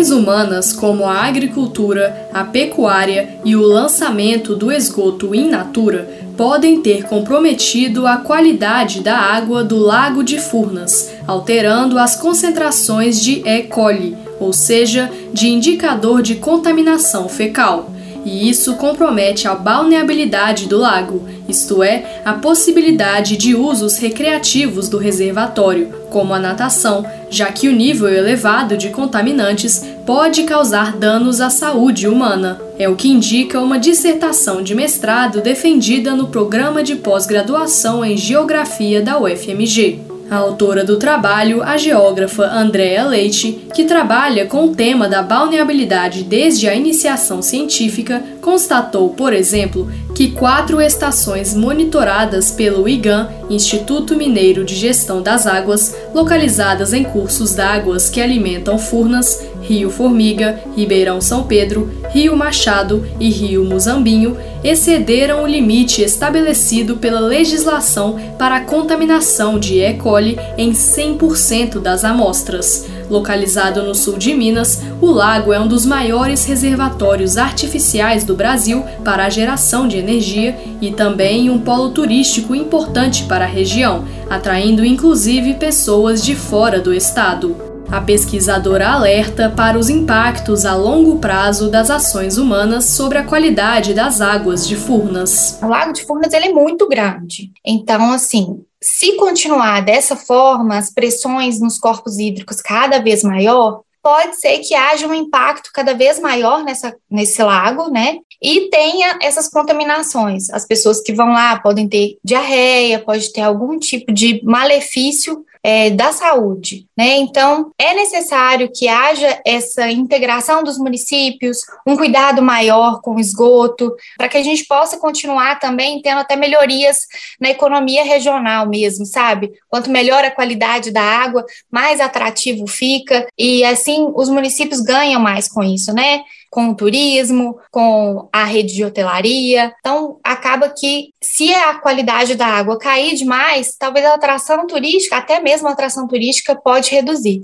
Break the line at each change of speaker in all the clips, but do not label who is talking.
Ações humanas como a agricultura, a pecuária e o lançamento do esgoto in natura podem ter comprometido a qualidade da água do Lago de Furnas, alterando as concentrações de E. coli, ou seja, de indicador de contaminação fecal e isso compromete a balneabilidade do lago, isto é, a possibilidade de usos recreativos do reservatório, como a natação, já que o nível elevado de contaminantes pode causar danos à saúde humana. É o que indica uma dissertação de mestrado defendida no programa de pós-graduação em Geografia da UFMG. A autora do trabalho, a geógrafa Andréa Leite, que trabalha com o tema da balneabilidade desde a iniciação científica, constatou, por exemplo, que quatro estações monitoradas pelo IGAM, Instituto Mineiro de Gestão das Águas, localizadas em cursos d'águas que alimentam Furnas, Rio Formiga, Ribeirão São Pedro, Rio Machado e Rio Muzambinho, excederam o limite estabelecido pela legislação para a contaminação de E. coli em 100% das amostras. Localizado no sul de Minas, o lago é um dos maiores reservatórios artificiais do Brasil para a geração de energia e também um polo turístico importante para a região, atraindo inclusive pessoas de fora do estado. A pesquisadora alerta para os impactos a longo prazo das ações humanas sobre a qualidade das águas de Furnas.
O Lago de Furnas ele é muito grande. Então, assim, se continuar dessa forma, as pressões nos corpos hídricos cada vez maior, pode ser que haja um impacto cada vez maior nessa, nesse lago, né? E tenha essas contaminações. As pessoas que vão lá podem ter diarreia, pode ter algum tipo de malefício é, da saúde. Né? Então, é necessário que haja essa integração dos municípios, um cuidado maior com o esgoto, para que a gente possa continuar também tendo até melhorias na economia regional mesmo, sabe? Quanto melhor a qualidade da água, mais atrativo fica, e assim os municípios ganham mais com isso, né? Com o turismo, com a rede de hotelaria. Então, acaba que se a qualidade da água cair demais, talvez a atração turística, até mesmo a atração turística, pode reduzir.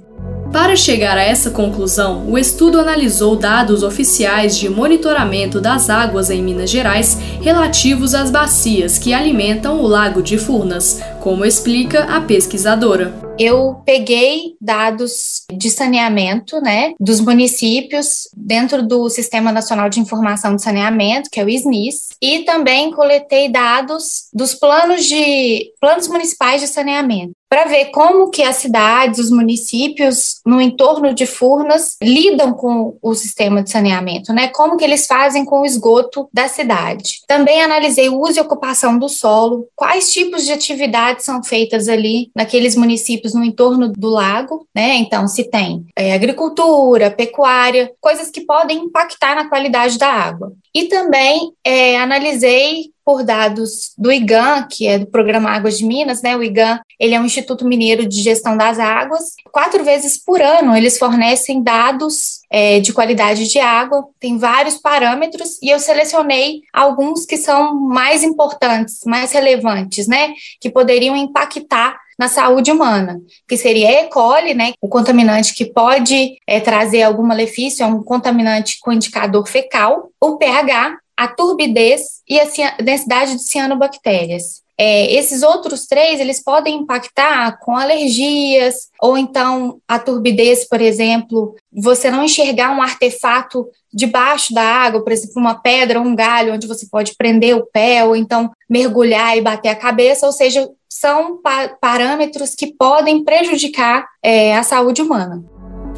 Para chegar a essa conclusão, o estudo analisou dados oficiais de monitoramento das águas em Minas Gerais relativos às bacias que alimentam o Lago de Furnas, como explica a pesquisadora.
Eu peguei dados de saneamento, né, dos municípios dentro do Sistema Nacional de Informação de Saneamento, que é o SNIS, e também coletei dados dos planos de planos municipais de saneamento para ver como que as cidades, os municípios no entorno de Furnas lidam com o sistema de saneamento, né? Como que eles fazem com o esgoto da cidade. Também analisei o uso e ocupação do solo, quais tipos de atividades são feitas ali naqueles municípios no entorno do lago, né? Então, se tem é, agricultura, pecuária, coisas que podem impactar na qualidade da água. E também é, analisei por dados do IGAM, que é do Programa Águas de Minas, né? O IGAM, ele é um Instituto Mineiro de Gestão das Águas. Quatro vezes por ano eles fornecem dados é, de qualidade de água, tem vários parâmetros e eu selecionei alguns que são mais importantes, mais relevantes, né? Que poderiam impactar na saúde humana, que seria E. coli, né, o contaminante que pode é, trazer algum malefício, é um contaminante com indicador fecal, o pH, a turbidez e a densidade de cianobactérias. É, esses outros três, eles podem impactar com alergias, ou então a turbidez, por exemplo, você não enxergar um artefato debaixo da água, por exemplo, uma pedra um galho, onde você pode prender o pé, ou então mergulhar e bater a cabeça, ou seja, são pa parâmetros que podem prejudicar é, a saúde humana.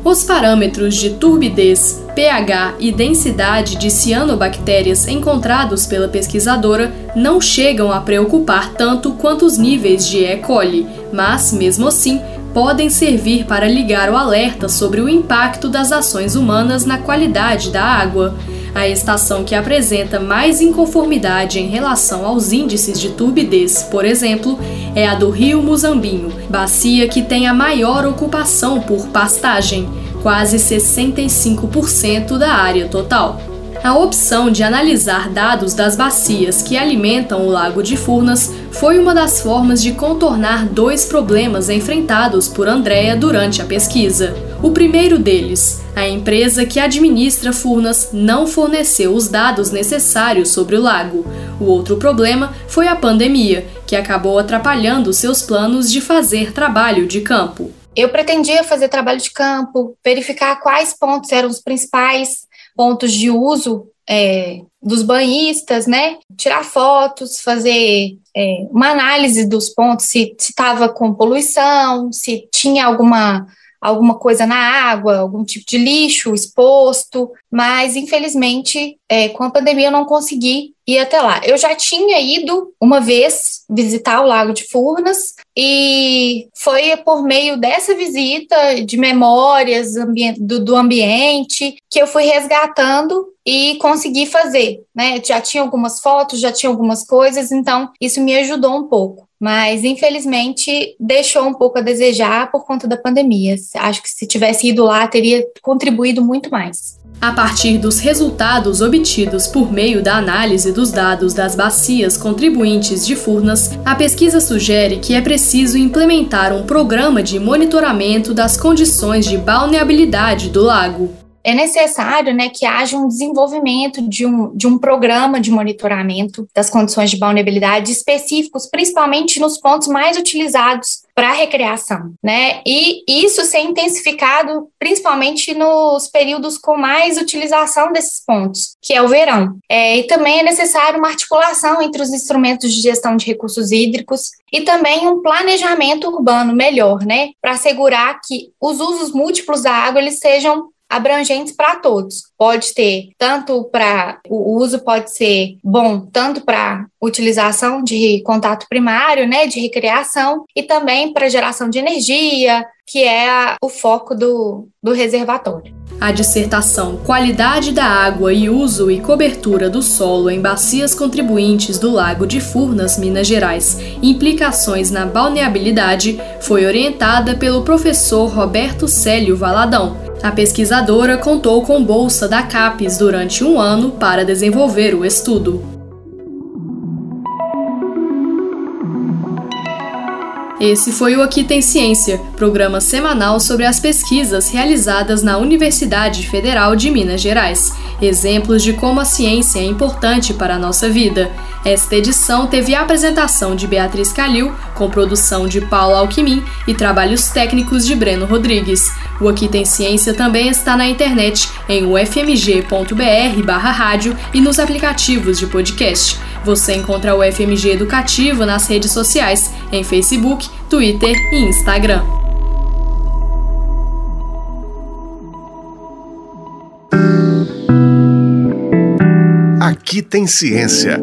Os parâmetros de turbidez, pH e densidade de cianobactérias encontrados pela pesquisadora não chegam a preocupar tanto quanto os níveis de E. coli, mas, mesmo assim, podem servir para ligar o alerta sobre o impacto das ações humanas na qualidade da água. A estação que apresenta mais inconformidade em relação aos índices de turbidez, por exemplo, é a do Rio Muzambinho, bacia que tem a maior ocupação por pastagem, quase 65% da área total. A opção de analisar dados das bacias que alimentam o Lago de Furnas foi uma das formas de contornar dois problemas enfrentados por Andrea durante a pesquisa. O primeiro deles, a empresa que administra Furnas não forneceu os dados necessários sobre o lago. O outro problema foi a pandemia, que acabou atrapalhando seus planos de fazer trabalho de campo.
Eu pretendia fazer trabalho de campo, verificar quais pontos eram os principais pontos de uso é, dos banhistas, né? Tirar fotos, fazer é, uma análise dos pontos, se estava com poluição, se tinha alguma alguma coisa na água, algum tipo de lixo exposto, mas infelizmente é, com a pandemia eu não consegui ir até lá. Eu já tinha ido uma vez visitar o Lago de Furnas e foi por meio dessa visita de memórias do, do ambiente que eu fui resgatando e consegui fazer, né? Já tinha algumas fotos, já tinha algumas coisas, então isso me ajudou um pouco mas infelizmente deixou um pouco a desejar por conta da pandemia. Acho que se tivesse ido lá, teria contribuído muito mais.
A partir dos resultados obtidos por meio da análise dos dados das bacias contribuintes de Furnas, a pesquisa sugere que é preciso implementar um programa de monitoramento das condições de balneabilidade do lago
é necessário né, que haja um desenvolvimento de um, de um programa de monitoramento das condições de vulnerabilidade específicos, principalmente nos pontos mais utilizados para recreação, né? E isso ser intensificado principalmente nos períodos com mais utilização desses pontos, que é o verão. É, e também é necessário uma articulação entre os instrumentos de gestão de recursos hídricos e também um planejamento urbano melhor, né? Para assegurar que os usos múltiplos da água eles sejam abrangentes para todos. Pode ter tanto para o uso pode ser bom tanto para utilização de contato primário, né, de recreação e também para geração de energia, que é a, o foco do, do reservatório.
A dissertação Qualidade da água e uso e cobertura do solo em bacias contribuintes do Lago de Furnas, Minas Gerais, implicações na balneabilidade, foi orientada pelo professor Roberto Célio Valadão a pesquisadora contou com bolsa da CAPES durante um ano para desenvolver o estudo. Esse foi o Aqui Tem Ciência, programa semanal sobre as pesquisas realizadas na Universidade Federal de Minas Gerais. Exemplos de como a ciência é importante para a nossa vida. Esta edição teve a apresentação de Beatriz Calil, com produção de Paulo Alquimim e trabalhos técnicos de Breno Rodrigues. O Aqui Tem Ciência também está na internet em ufmg.br/rádio e nos aplicativos de podcast. Você encontra o FMG Educativo nas redes sociais, em Facebook, Twitter e Instagram.
Aqui tem ciência.